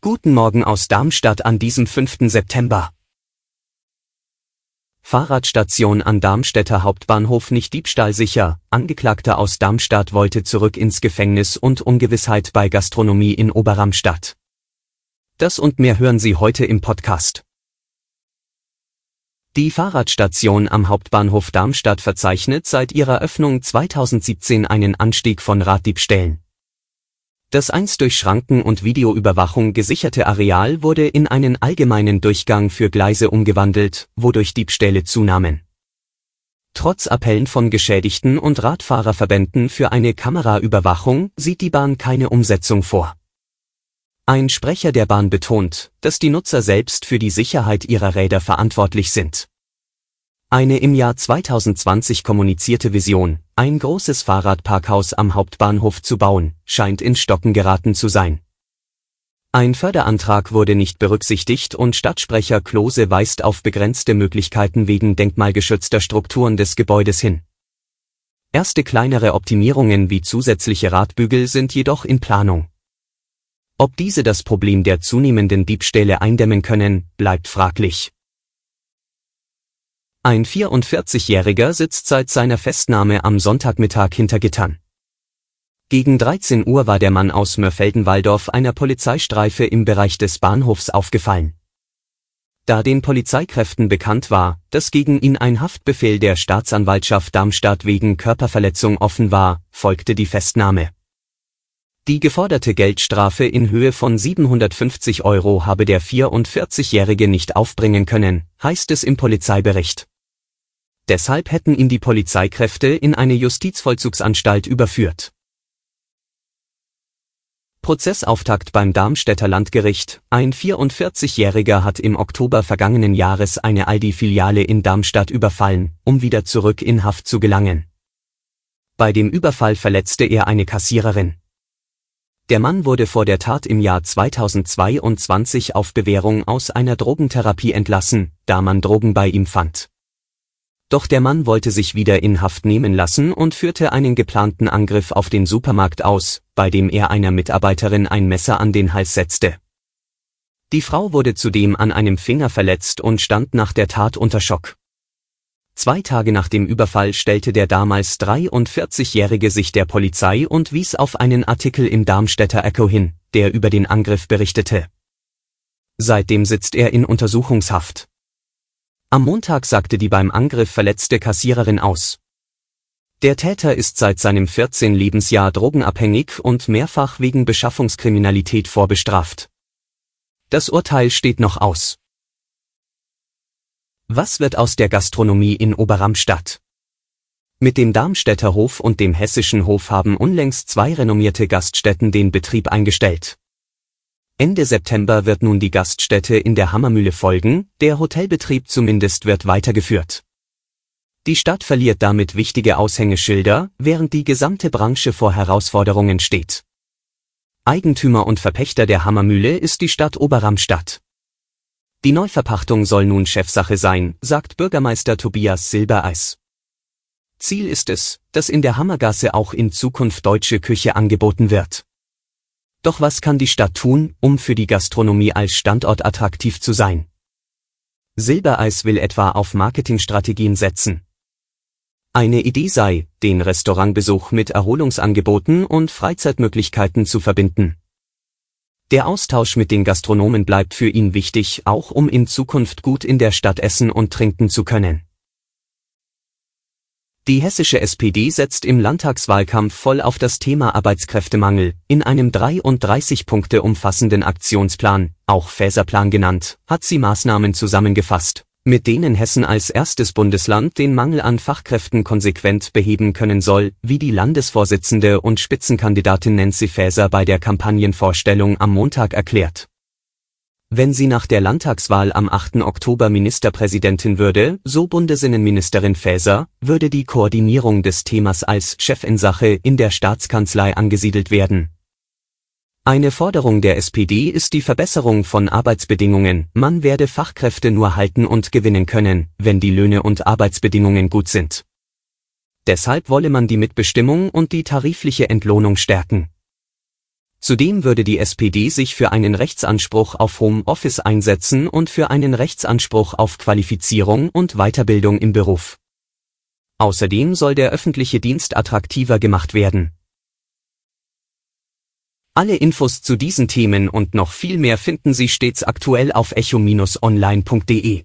Guten Morgen aus Darmstadt an diesem 5. September. Fahrradstation an Darmstädter Hauptbahnhof nicht diebstahlsicher. Angeklagter aus Darmstadt wollte zurück ins Gefängnis und Ungewissheit bei Gastronomie in Oberramstadt. Das und mehr hören Sie heute im Podcast. Die Fahrradstation am Hauptbahnhof Darmstadt verzeichnet seit ihrer Öffnung 2017 einen Anstieg von Raddiebstählen. Das einst durch Schranken und Videoüberwachung gesicherte Areal wurde in einen allgemeinen Durchgang für Gleise umgewandelt, wodurch Diebstähle zunahmen. Trotz Appellen von Geschädigten und Radfahrerverbänden für eine Kameraüberwachung sieht die Bahn keine Umsetzung vor. Ein Sprecher der Bahn betont, dass die Nutzer selbst für die Sicherheit ihrer Räder verantwortlich sind. Eine im Jahr 2020 kommunizierte Vision, ein großes Fahrradparkhaus am Hauptbahnhof zu bauen, scheint in Stocken geraten zu sein. Ein Förderantrag wurde nicht berücksichtigt und Stadtsprecher Klose weist auf begrenzte Möglichkeiten wegen denkmalgeschützter Strukturen des Gebäudes hin. Erste kleinere Optimierungen wie zusätzliche Radbügel sind jedoch in Planung. Ob diese das Problem der zunehmenden Diebstähle eindämmen können, bleibt fraglich. Ein 44-Jähriger sitzt seit seiner Festnahme am Sonntagmittag hinter Gittern. Gegen 13 Uhr war der Mann aus Mörfelden-Walldorf einer Polizeistreife im Bereich des Bahnhofs aufgefallen. Da den Polizeikräften bekannt war, dass gegen ihn ein Haftbefehl der Staatsanwaltschaft Darmstadt wegen Körperverletzung offen war, folgte die Festnahme. Die geforderte Geldstrafe in Höhe von 750 Euro habe der 44-Jährige nicht aufbringen können, heißt es im Polizeibericht. Deshalb hätten ihn die Polizeikräfte in eine Justizvollzugsanstalt überführt. Prozessauftakt beim Darmstädter Landgericht. Ein 44-Jähriger hat im Oktober vergangenen Jahres eine Aldi-Filiale in Darmstadt überfallen, um wieder zurück in Haft zu gelangen. Bei dem Überfall verletzte er eine Kassiererin. Der Mann wurde vor der Tat im Jahr 2022 auf Bewährung aus einer Drogentherapie entlassen, da man Drogen bei ihm fand. Doch der Mann wollte sich wieder in Haft nehmen lassen und führte einen geplanten Angriff auf den Supermarkt aus, bei dem er einer Mitarbeiterin ein Messer an den Hals setzte. Die Frau wurde zudem an einem Finger verletzt und stand nach der Tat unter Schock. Zwei Tage nach dem Überfall stellte der damals 43-Jährige sich der Polizei und wies auf einen Artikel im Darmstädter Echo hin, der über den Angriff berichtete. Seitdem sitzt er in Untersuchungshaft. Am Montag sagte die beim Angriff verletzte Kassiererin aus. Der Täter ist seit seinem 14. Lebensjahr drogenabhängig und mehrfach wegen Beschaffungskriminalität vorbestraft. Das Urteil steht noch aus. Was wird aus der Gastronomie in Oberramstadt? Mit dem Darmstädter Hof und dem Hessischen Hof haben unlängst zwei renommierte Gaststätten den Betrieb eingestellt. Ende September wird nun die Gaststätte in der Hammermühle folgen, der Hotelbetrieb zumindest wird weitergeführt. Die Stadt verliert damit wichtige Aushängeschilder, während die gesamte Branche vor Herausforderungen steht. Eigentümer und Verpächter der Hammermühle ist die Stadt Oberramstadt. Die Neuverpachtung soll nun Chefsache sein, sagt Bürgermeister Tobias Silbereis. Ziel ist es, dass in der Hammergasse auch in Zukunft deutsche Küche angeboten wird. Doch was kann die Stadt tun, um für die Gastronomie als Standort attraktiv zu sein? Silbereis will etwa auf Marketingstrategien setzen. Eine Idee sei, den Restaurantbesuch mit Erholungsangeboten und Freizeitmöglichkeiten zu verbinden. Der Austausch mit den Gastronomen bleibt für ihn wichtig, auch um in Zukunft gut in der Stadt essen und trinken zu können. Die hessische SPD setzt im Landtagswahlkampf voll auf das Thema Arbeitskräftemangel. In einem 33 Punkte umfassenden Aktionsplan, auch Fäserplan genannt, hat sie Maßnahmen zusammengefasst, mit denen Hessen als erstes Bundesland den Mangel an Fachkräften konsequent beheben können soll, wie die Landesvorsitzende und Spitzenkandidatin Nancy Faeser bei der Kampagnenvorstellung am Montag erklärt. Wenn sie nach der Landtagswahl am 8. Oktober Ministerpräsidentin würde, so Bundesinnenministerin Faeser, würde die Koordinierung des Themas als Chefinsache in der Staatskanzlei angesiedelt werden eine Forderung der SPD ist die Verbesserung von Arbeitsbedingungen, man werde Fachkräfte nur halten und gewinnen können, wenn die Löhne und Arbeitsbedingungen gut sind. Deshalb wolle man die Mitbestimmung und die tarifliche Entlohnung stärken. Zudem würde die SPD sich für einen Rechtsanspruch auf Homeoffice einsetzen und für einen Rechtsanspruch auf Qualifizierung und Weiterbildung im Beruf. Außerdem soll der öffentliche Dienst attraktiver gemacht werden. Alle Infos zu diesen Themen und noch viel mehr finden Sie stets aktuell auf echo-online.de.